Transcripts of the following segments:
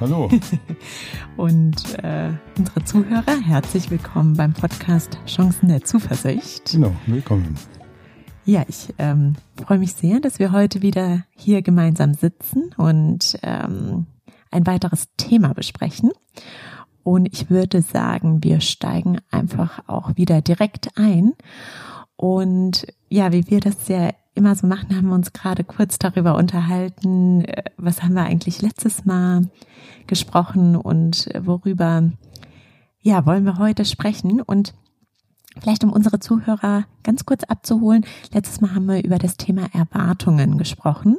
hallo. Und äh, unsere Zuhörer, herzlich willkommen beim Podcast Chancen der Zuversicht. Genau, willkommen. Ja, ich ähm, freue mich sehr, dass wir heute wieder hier gemeinsam sitzen und ähm, ein weiteres Thema besprechen. Und ich würde sagen, wir steigen einfach auch wieder direkt ein. Und ja, wie wir das ja immer so machen, haben wir uns gerade kurz darüber unterhalten, äh, was haben wir eigentlich letztes Mal gesprochen und worüber, ja, wollen wir heute sprechen. Und vielleicht um unsere Zuhörer ganz kurz abzuholen, letztes Mal haben wir über das Thema Erwartungen gesprochen.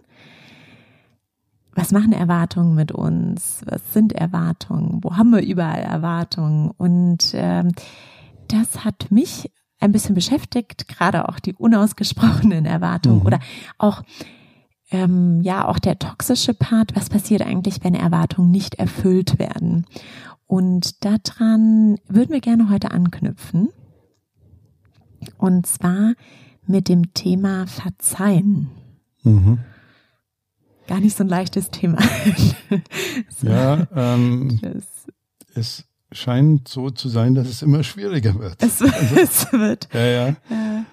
Was machen Erwartungen mit uns? Was sind Erwartungen? Wo haben wir überall Erwartungen? Und ähm, das hat mich ein bisschen beschäftigt, gerade auch die unausgesprochenen Erwartungen mhm. oder auch ähm, ja auch der toxische Part. Was passiert eigentlich, wenn Erwartungen nicht erfüllt werden? Und daran würden wir gerne heute anknüpfen. Und zwar mit dem Thema Verzeihen. Mhm. Gar nicht so ein leichtes Thema. so, ja, ähm, es scheint so zu sein, dass es immer schwieriger wird. Es, also, es wird. Ja, ja. Äh,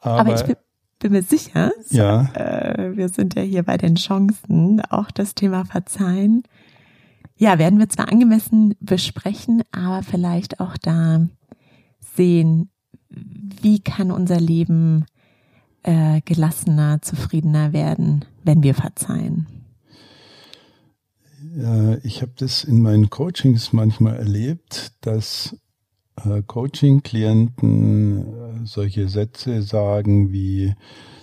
aber, aber, ich bin, bin mir sicher, so, ja. Äh, wir sind ja hier bei den Chancen, auch das Thema Verzeihen. Ja, werden wir zwar angemessen besprechen, aber vielleicht auch da sehen, wie kann unser Leben äh, gelassener, zufriedener werden, wenn wir verzeihen. Ich habe das in meinen Coachings manchmal erlebt, dass äh, Coaching-Klienten äh, solche Sätze sagen wie,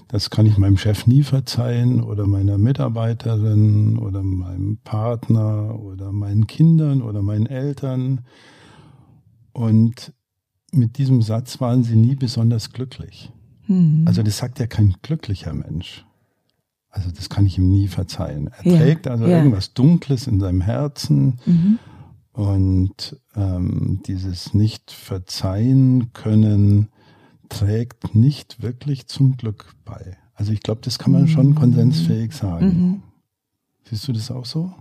das kann ich meinem Chef nie verzeihen oder meiner Mitarbeiterin oder meinem Partner oder meinen Kindern oder meinen Eltern. Und mit diesem Satz waren sie nie besonders glücklich. Mhm. Also das sagt ja kein glücklicher Mensch. Also das kann ich ihm nie verzeihen. Er ja, trägt also ja. irgendwas Dunkles in seinem Herzen mhm. und ähm, dieses nicht verzeihen können trägt nicht wirklich zum Glück bei. Also ich glaube, das kann man schon mhm. konsensfähig sagen. Mhm. Siehst du das auch so?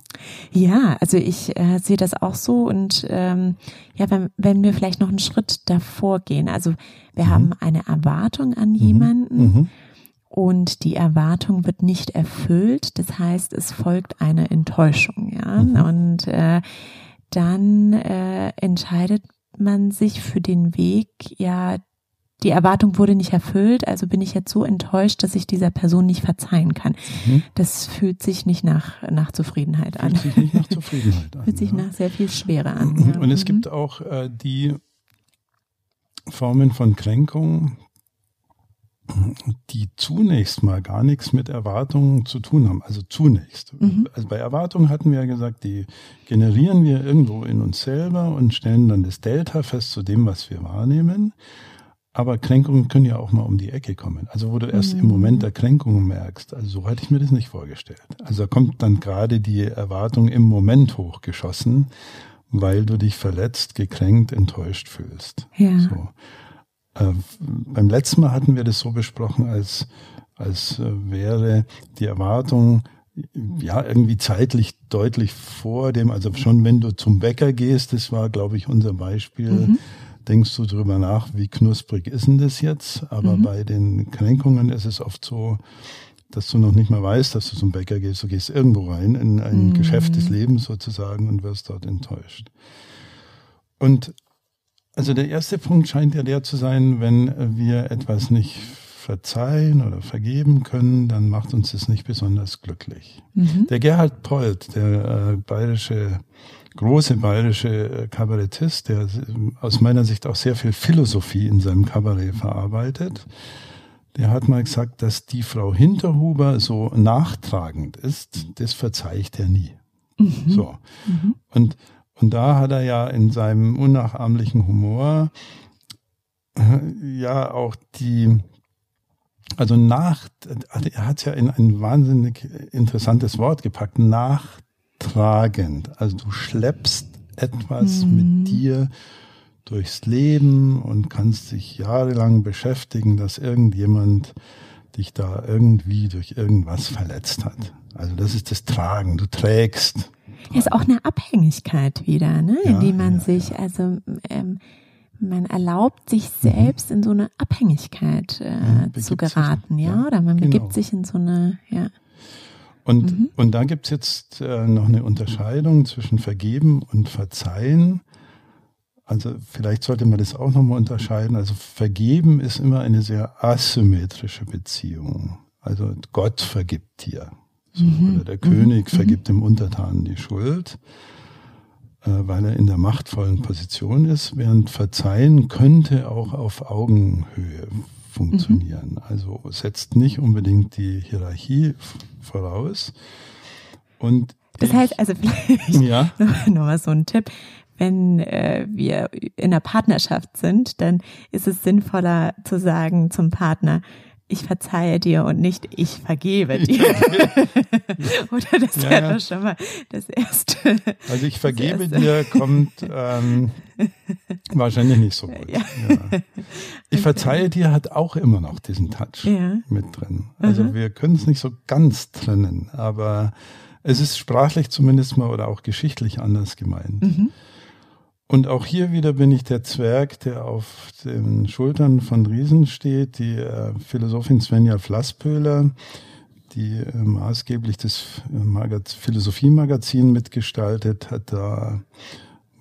Ja, also ich äh, sehe das auch so und ähm, ja, wenn, wenn wir vielleicht noch einen Schritt davor gehen, also wir mhm. haben eine Erwartung an mhm. jemanden mhm und die Erwartung wird nicht erfüllt. Das heißt, es folgt eine Enttäuschung, ja. Mhm. Und äh, dann äh, entscheidet man sich für den Weg, ja, die Erwartung wurde nicht erfüllt, also bin ich jetzt so enttäuscht, dass ich dieser Person nicht verzeihen kann. Mhm. Das fühlt sich nicht nach, nach Zufriedenheit an. Fühlt sich nicht nach Zufriedenheit an. Fühlt sich ja. nach sehr viel Schwere an. Ja. Und es mhm. gibt auch äh, die Formen von Kränkung, die zunächst mal gar nichts mit Erwartungen zu tun haben. Also zunächst. Mhm. Also bei Erwartungen hatten wir ja gesagt, die generieren wir irgendwo in uns selber und stellen dann das Delta fest zu dem, was wir wahrnehmen. Aber Kränkungen können ja auch mal um die Ecke kommen. Also wo du erst mhm. im Moment der Kränkungen merkst. Also so hatte ich mir das nicht vorgestellt. Also da kommt dann gerade die Erwartung im Moment hochgeschossen, weil du dich verletzt, gekränkt, enttäuscht fühlst. Ja. So. Äh, beim letzten Mal hatten wir das so besprochen, als, als äh, wäre die Erwartung ja irgendwie zeitlich deutlich vor dem, also schon wenn du zum Bäcker gehst, das war, glaube ich, unser Beispiel, mhm. denkst du drüber nach, wie knusprig ist denn das jetzt? Aber mhm. bei den Kränkungen ist es oft so, dass du noch nicht mal weißt, dass du zum Bäcker gehst. Du gehst irgendwo rein in ein mhm. Geschäft des Lebens sozusagen und wirst dort enttäuscht. Und also der erste Punkt scheint ja der zu sein, wenn wir etwas nicht verzeihen oder vergeben können, dann macht uns das nicht besonders glücklich. Mhm. Der Gerhard Polt, der äh, bayerische, große bayerische äh, Kabarettist, der aus meiner Sicht auch sehr viel Philosophie in seinem Kabarett verarbeitet, der hat mal gesagt, dass die Frau Hinterhuber so nachtragend ist, das verzeiht er nie. Mhm. So. Mhm. Und und da hat er ja in seinem unnachahmlichen Humor äh, ja auch die, also nach, er hat es ja in ein wahnsinnig interessantes Wort gepackt, nachtragend. Also du schleppst etwas mhm. mit dir durchs Leben und kannst dich jahrelang beschäftigen, dass irgendjemand dich da irgendwie durch irgendwas verletzt hat. Also das ist das Tragen. Du trägst. Ist auch eine Abhängigkeit wieder, ne? Ja, in die man ja, sich, ja. also ähm, man erlaubt sich mhm. selbst mhm. in so eine Abhängigkeit äh, zu geraten, sich, ja? Oder man genau. begibt sich in so eine, ja. Und, mhm. und da gibt's jetzt äh, noch eine Unterscheidung zwischen Vergeben und Verzeihen. Also vielleicht sollte man das auch nochmal unterscheiden. Also Vergeben ist immer eine sehr asymmetrische Beziehung. Also Gott vergibt dir. So, mhm. Oder der König mhm. vergibt dem Untertanen die Schuld, äh, weil er in der machtvollen Position ist, während Verzeihen könnte auch auf Augenhöhe funktionieren. Mhm. Also setzt nicht unbedingt die Hierarchie voraus. Und das heißt also vielleicht ja? nochmal so ein Tipp wenn äh, wir in einer Partnerschaft sind, dann ist es sinnvoller zu sagen zum Partner, ich verzeihe dir und nicht ich vergebe dir. Oder das ja, wäre ja. doch schon mal das Erste. Also ich vergebe dir kommt ähm, wahrscheinlich nicht so gut. Ja. Ich verzeihe dir hat auch immer noch diesen Touch mit drin. Also mhm. wir können es nicht so ganz trennen, aber es ist sprachlich zumindest mal oder auch geschichtlich anders gemeint. Mhm. Und auch hier wieder bin ich der Zwerg, der auf den Schultern von Riesen steht. Die äh, Philosophin Svenja Flasspöhler, die äh, maßgeblich das äh, Philosophie-Magazin mitgestaltet, hat da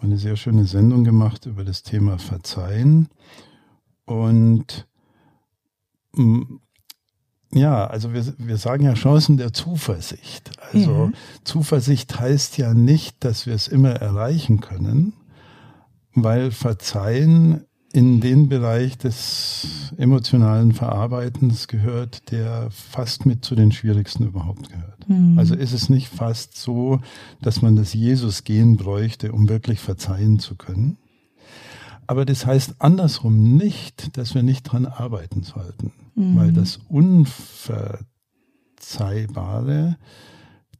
eine sehr schöne Sendung gemacht über das Thema Verzeihen. Und mm, ja, also wir, wir sagen ja Chancen der Zuversicht. Also ja. Zuversicht heißt ja nicht, dass wir es immer erreichen können, weil Verzeihen in den Bereich des emotionalen Verarbeitens gehört, der fast mit zu den schwierigsten überhaupt gehört. Mhm. Also ist es nicht fast so, dass man das Jesus-Gehen bräuchte, um wirklich verzeihen zu können. Aber das heißt andersrum nicht, dass wir nicht dran arbeiten sollten, mhm. weil das Unverzeihbare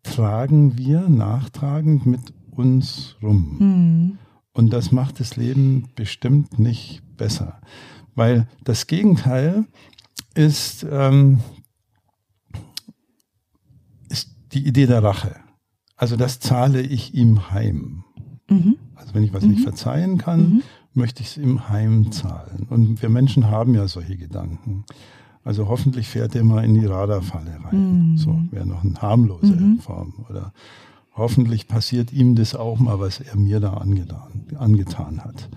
tragen wir nachtragend mit uns rum. Mhm. Und das macht das Leben bestimmt nicht besser. Weil das Gegenteil ist, ähm, ist die Idee der Rache. Also das zahle ich ihm heim. Mhm. Also wenn ich was mhm. nicht verzeihen kann, mhm. möchte ich es ihm heimzahlen. Und wir Menschen haben ja solche Gedanken. Also hoffentlich fährt er mal in die Radarfalle rein. Mhm. So wäre noch eine harmlose mhm. Form. Oder Hoffentlich passiert ihm das auch mal, was er mir da angetan, angetan hat.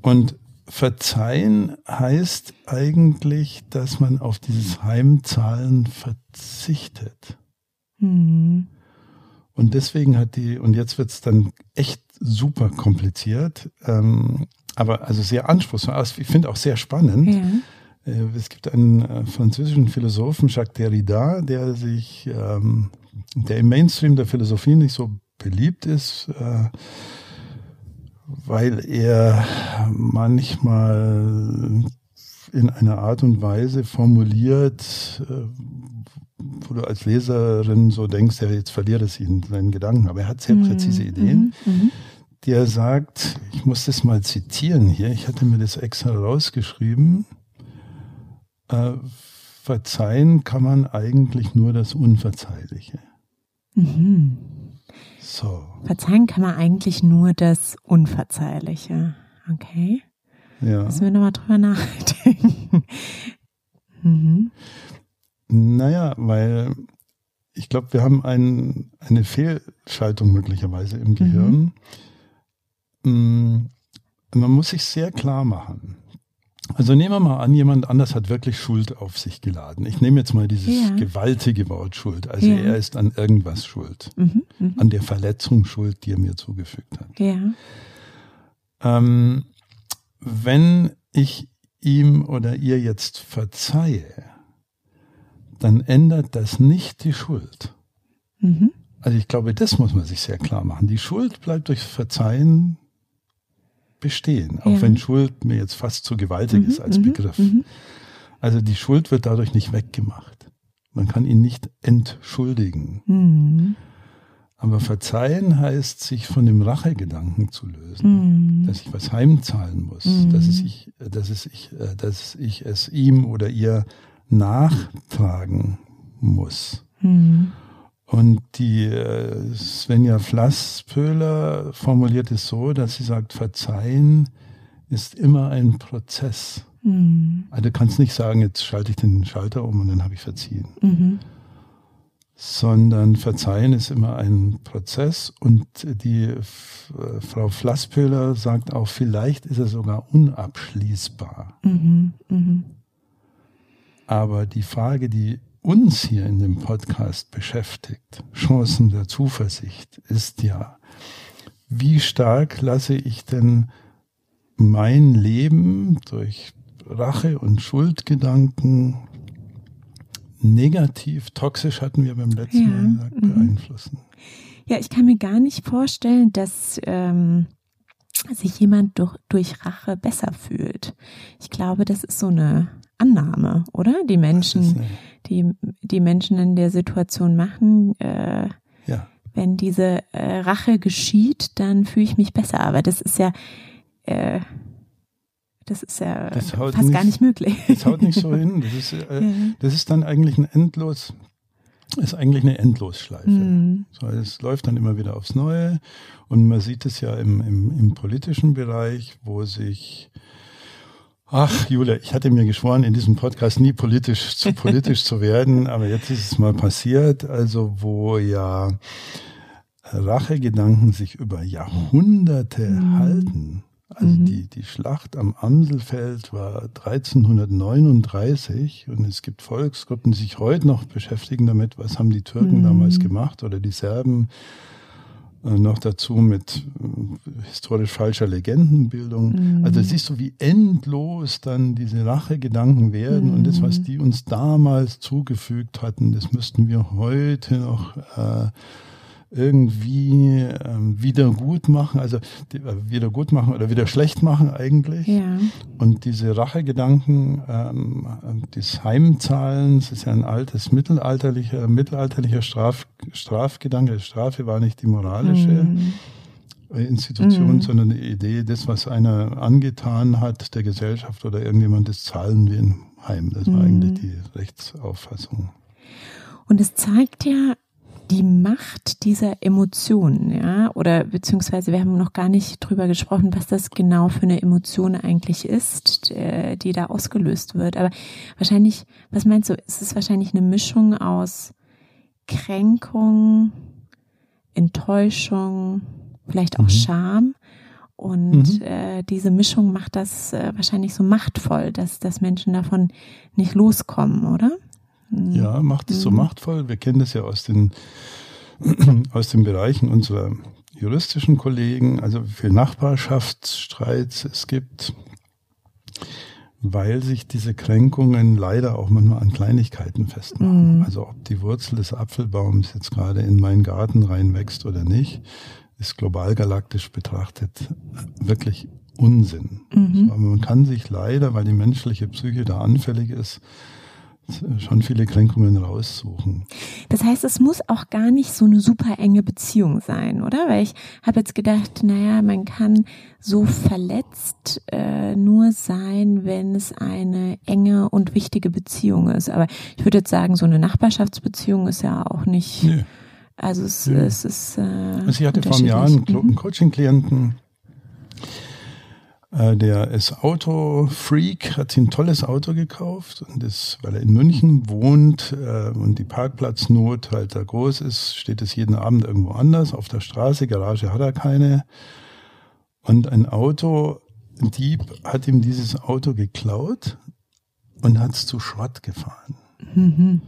Und verzeihen heißt eigentlich, dass man auf dieses Heimzahlen verzichtet. Mhm. Und deswegen hat die, und jetzt wird's dann echt super kompliziert, ähm, aber also sehr anspruchsvoll, ich finde auch sehr spannend. Ja. Äh, es gibt einen äh, französischen Philosophen, Jacques Derrida, der sich ähm, der im Mainstream der Philosophie nicht so beliebt ist, äh, weil er manchmal in einer Art und Weise formuliert, äh, wo du als Leserin so denkst, ja, jetzt verliert es ihn seinen Gedanken, aber er hat sehr mhm. präzise Ideen. Mhm. Mhm. Der sagt, ich muss das mal zitieren hier, ich hatte mir das extra rausgeschrieben, äh, verzeihen kann man eigentlich nur das Unverzeihliche. Mhm. So. Verzeihen kann man eigentlich nur das Unverzeihliche. Okay. Ja. Müssen wir nochmal drüber nachdenken. mhm. Naja, weil ich glaube, wir haben ein, eine Fehlschaltung möglicherweise im Gehirn. Mhm. Man muss sich sehr klar machen. Also nehmen wir mal an, jemand anders hat wirklich Schuld auf sich geladen. Ich nehme jetzt mal dieses ja. gewaltige Wort Schuld. Also ja. er ist an irgendwas schuld. Mhm, mh. An der Verletzung schuld, die er mir zugefügt hat. Ja. Ähm, wenn ich ihm oder ihr jetzt verzeihe, dann ändert das nicht die Schuld. Mhm. Also ich glaube, das muss man sich sehr klar machen. Die Schuld bleibt durch Verzeihen bestehen, auch ja. wenn Schuld mir jetzt fast zu gewaltig mhm, ist als mhm, Begriff. Mhm. Also die Schuld wird dadurch nicht weggemacht. Man kann ihn nicht entschuldigen. Mhm. Aber verzeihen heißt, sich von dem Rachegedanken zu lösen, mhm. dass ich was heimzahlen muss, dass, es ich, dass, es ich, äh, dass ich es ihm oder ihr nachtragen muss. Mhm. Und die äh, Svenja Flasspöhler formuliert es so, dass sie sagt, Verzeihen ist immer ein Prozess. Mhm. Also du kannst nicht sagen, jetzt schalte ich den Schalter um und dann habe ich verziehen. Mhm. Sondern Verzeihen ist immer ein Prozess und die äh, Frau Flasspöhler sagt auch, vielleicht ist er sogar unabschließbar. Mhm. mhm. Aber die Frage, die uns hier in dem Podcast beschäftigt, Chancen der Zuversicht, ist ja, wie stark lasse ich denn mein Leben durch Rache und Schuldgedanken negativ, toxisch hatten wir beim letzten ja. Mal gesagt, mhm. beeinflussen. Ja, ich kann mir gar nicht vorstellen, dass ähm, sich jemand durch, durch Rache besser fühlt. Ich glaube, das ist so eine Annahme, oder? Die Menschen, die, die Menschen in der Situation machen, äh, ja. wenn diese äh, Rache geschieht, dann fühle ich mich besser. Aber das ist ja, äh, das ist ja das fast nicht, gar nicht möglich. Das haut nicht so hin. Das ist, äh, ja. das ist dann eigentlich ein endlos, ist eigentlich eine Endlosschleife. Mhm. So, es läuft dann immer wieder aufs Neue und man sieht es ja im, im, im politischen Bereich, wo sich Ach, Julia, ich hatte mir geschworen, in diesem Podcast nie politisch zu politisch zu werden, aber jetzt ist es mal passiert, also wo ja Rachegedanken sich über Jahrhunderte mhm. halten. Also mhm. die, die Schlacht am Amselfeld war 1339 und es gibt Volksgruppen, die sich heute noch beschäftigen damit, was haben die Türken mhm. damals gemacht oder die Serben noch dazu mit äh, historisch falscher Legendenbildung. Mhm. Also siehst du, wie endlos dann diese Rachegedanken werden mhm. und das, was mhm. die uns damals zugefügt hatten, das müssten wir heute noch äh, irgendwie ähm, wieder gut machen, also die, äh, wieder gut machen oder wieder schlecht machen eigentlich. Ja. Und diese Rachegedanken ähm, des Heimzahlens ist ja ein altes mittelalterlicher, mittelalterlicher Straf, Strafgedanke. Strafe war nicht die moralische mhm. Institution, mhm. sondern die Idee, das, was einer angetan hat, der Gesellschaft oder irgendjemand, das zahlen wir in Heim. Das war mhm. eigentlich die Rechtsauffassung. Und es zeigt ja die Macht dieser Emotionen, ja, oder beziehungsweise wir haben noch gar nicht drüber gesprochen, was das genau für eine Emotion eigentlich ist, äh, die da ausgelöst wird. Aber wahrscheinlich, was meinst du, ist es wahrscheinlich eine Mischung aus Kränkung, Enttäuschung, vielleicht auch mhm. Scham? Und mhm. äh, diese Mischung macht das äh, wahrscheinlich so machtvoll, dass, dass Menschen davon nicht loskommen, oder? Ja, macht es so mhm. machtvoll. Wir kennen das ja aus den, aus den Bereichen unserer juristischen Kollegen, also wie viel Nachbarschaftsstreits es gibt, weil sich diese Kränkungen leider auch manchmal an Kleinigkeiten festmachen. Mhm. Also ob die Wurzel des Apfelbaums jetzt gerade in meinen Garten reinwächst oder nicht, ist global galaktisch betrachtet wirklich Unsinn. Mhm. Aber man kann sich leider, weil die menschliche Psyche da anfällig ist, schon viele Kränkungen raussuchen. Das heißt, es muss auch gar nicht so eine super enge Beziehung sein, oder? Weil ich habe jetzt gedacht, naja, man kann so verletzt äh, nur sein, wenn es eine enge und wichtige Beziehung ist. Aber ich würde jetzt sagen, so eine Nachbarschaftsbeziehung ist ja auch nicht. Nee. Also es, nee. es ist. Äh, also ich hatte vor einem Jahr einen, mhm. Coaching-Klienten, der ist Autofreak, hat sich ein tolles Auto gekauft und ist, weil er in München wohnt äh, und die Parkplatznot halt da groß ist, steht es jeden Abend irgendwo anders auf der Straße. Garage hat er keine. Und ein Auto, ein Dieb hat ihm dieses Auto geklaut und hat es zu Schrott gefahren. Mhm.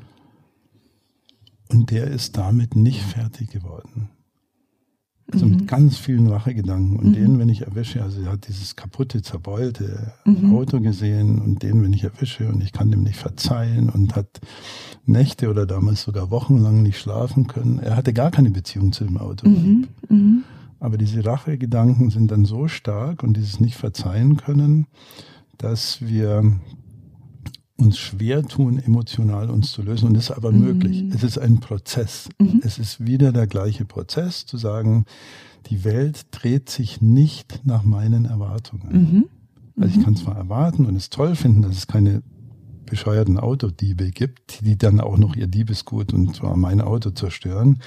Und der ist damit nicht fertig geworden. Also mhm. mit ganz vielen Rachegedanken. Und mhm. den, wenn ich erwische, also er hat dieses kaputte, zerbeulte mhm. Auto gesehen und den, wenn ich erwische und ich kann dem nicht verzeihen und hat Nächte oder damals sogar wochenlang nicht schlafen können. Er hatte gar keine Beziehung zu dem Auto. Mhm. Mhm. Aber diese Rachegedanken sind dann so stark und dieses nicht verzeihen können, dass wir uns schwer tun, emotional uns zu lösen. Und das ist aber mhm. möglich. Es ist ein Prozess. Mhm. Es ist wieder der gleiche Prozess, zu sagen, die Welt dreht sich nicht nach meinen Erwartungen. Mhm. Also ich mhm. kann zwar erwarten und es toll finden, dass es keine bescheuerten Autodiebe gibt, die dann auch noch ihr Diebesgut und zwar mein Auto zerstören.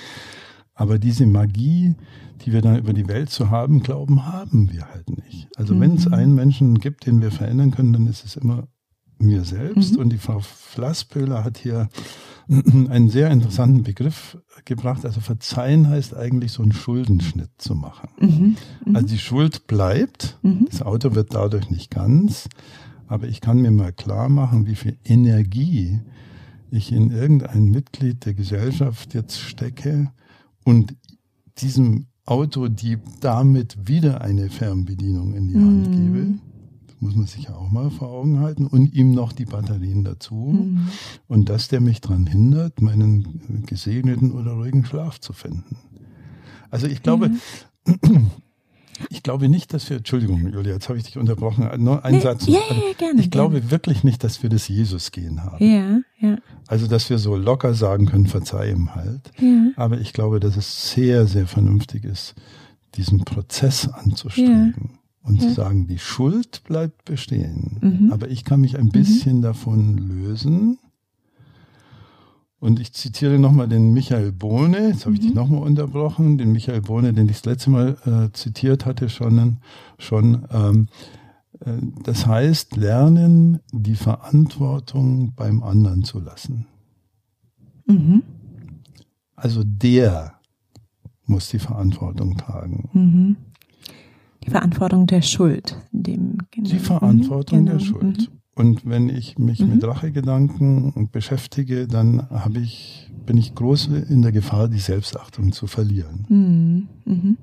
Aber diese Magie, die wir dann über die Welt zu haben glauben, haben wir halt nicht. Also mhm. wenn es einen Menschen gibt, den wir verändern können, dann ist es immer mir selbst. Mhm. Und die Frau Flassböhler hat hier einen sehr interessanten Begriff gebracht. Also verzeihen heißt eigentlich so einen Schuldenschnitt zu machen. Mhm. Mhm. Also die Schuld bleibt, mhm. das Auto wird dadurch nicht ganz, aber ich kann mir mal klar machen, wie viel Energie ich in irgendein Mitglied der Gesellschaft jetzt stecke und diesem Autodieb damit wieder eine Fernbedienung in die Hand mhm. gebe muss man sich ja auch mal vor Augen halten, und ihm noch die Batterien dazu. Mhm. Und dass der mich daran hindert, meinen gesegneten oder ruhigen Schlaf zu finden. Also ich glaube, mhm. ich glaube nicht, dass wir, Entschuldigung, Julia, jetzt habe ich dich unterbrochen, nur ein nee, Satz. Ja, ja, ja, gerne. Ich glaube gerne. wirklich nicht, dass wir das Jesus-Gehen haben. Ja, ja. Also, dass wir so locker sagen können, verzeih ihm halt. Ja. Aber ich glaube, dass es sehr, sehr vernünftig ist, diesen Prozess anzustreben. Ja und ja. zu sagen, die Schuld bleibt bestehen, mhm. aber ich kann mich ein bisschen mhm. davon lösen. Und ich zitiere nochmal den Michael Bohne, jetzt habe ich mhm. dich nochmal unterbrochen, den Michael Bohne, den ich das letzte Mal äh, zitiert hatte schon. schon ähm, äh, das heißt, lernen, die Verantwortung beim anderen zu lassen. Mhm. Also der muss die Verantwortung tragen. Mhm. Die Verantwortung der Schuld. Dem, genau. Die Verantwortung genau. der Schuld. Mhm. Und wenn ich mich mhm. mit Rachegedanken beschäftige, dann habe ich, bin ich groß in der Gefahr, die Selbstachtung zu verlieren. Mhm. mhm.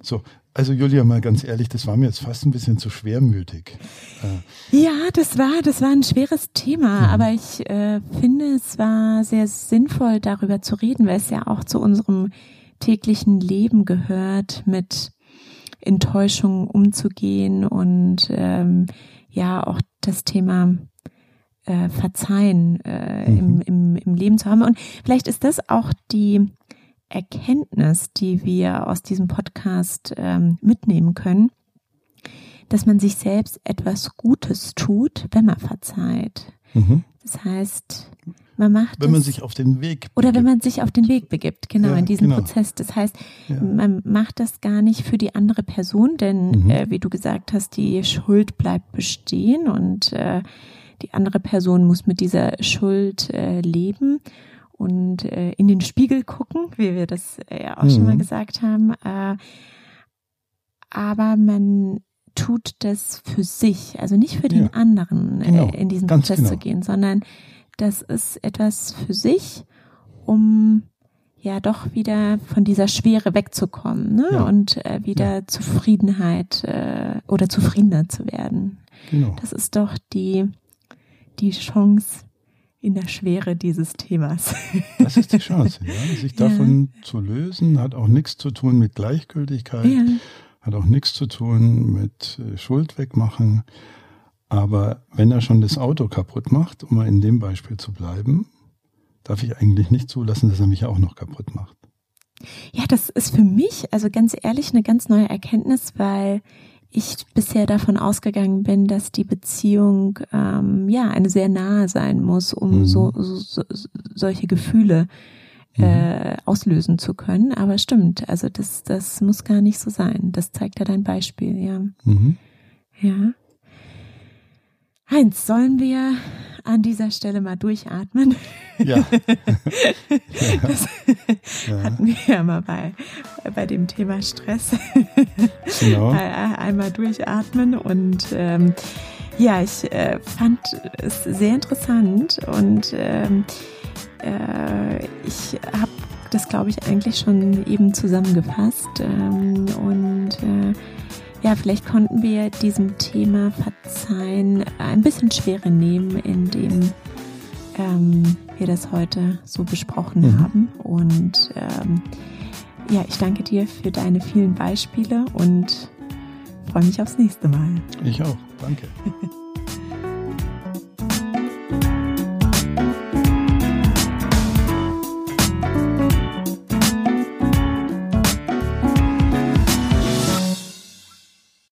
So, also Julia, mal ganz ehrlich, das war mir jetzt fast ein bisschen zu schwermütig. Äh. Ja, das war, das war ein schweres Thema, mhm. aber ich äh, finde, es war sehr sinnvoll, darüber zu reden, weil es ja auch zu unserem täglichen Leben gehört, mit Enttäuschungen umzugehen und ähm, ja auch das Thema äh, Verzeihen äh, mhm. im, im, im Leben zu haben. Und vielleicht ist das auch die Erkenntnis, die wir aus diesem Podcast ähm, mitnehmen können, dass man sich selbst etwas Gutes tut, wenn man verzeiht. Mhm. Das heißt, man macht wenn man sich auf den Weg begibt. oder wenn man sich auf den Weg begibt, genau ja, in diesem genau. Prozess. Das heißt, ja. man macht das gar nicht für die andere Person, denn mhm. äh, wie du gesagt hast, die Schuld bleibt bestehen und äh, die andere Person muss mit dieser Schuld äh, leben und äh, in den Spiegel gucken, wie wir das äh, ja auch mhm. schon mal mhm. gesagt haben. Äh, aber man tut das für sich, also nicht für den ja. anderen genau. in diesen Ganz Prozess genau. zu gehen, sondern das ist etwas für sich, um ja doch wieder von dieser Schwere wegzukommen ne? Ja. und äh, wieder ja. Zufriedenheit äh, oder zufriedener zu werden. Genau. Das ist doch die, die Chance in der Schwere dieses Themas. Das ist die Chance, ja. sich davon ja. zu lösen, hat auch nichts zu tun mit Gleichgültigkeit, hat auch nichts zu tun mit äh, Schuld wegmachen, aber wenn er schon das Auto kaputt macht, um mal in dem Beispiel zu bleiben, darf ich eigentlich nicht zulassen, dass er mich auch noch kaputt macht. Ja, das ist für mich, also ganz ehrlich, eine ganz neue Erkenntnis, weil ich bisher davon ausgegangen bin, dass die Beziehung ähm, ja eine sehr nahe sein muss, um mhm. so, so, solche Gefühle mhm. äh, auslösen zu können. Aber stimmt, also das, das muss gar nicht so sein. Das zeigt ja dein Beispiel, ja. Mhm. Ja. Heinz, sollen wir an dieser Stelle mal durchatmen? Ja. das ja. hatten wir ja mal bei, bei dem Thema Stress. Genau. Einmal durchatmen und ähm, ja, ich äh, fand es sehr interessant und ähm, äh, ich habe das, glaube ich, eigentlich schon eben zusammengefasst ähm, und äh, ja, vielleicht konnten wir diesem Thema Verzeihen ein bisschen Schwere nehmen, indem ähm, wir das heute so besprochen mhm. haben. Und ähm, ja, ich danke dir für deine vielen Beispiele und freue mich aufs nächste Mal. Ich auch. Danke.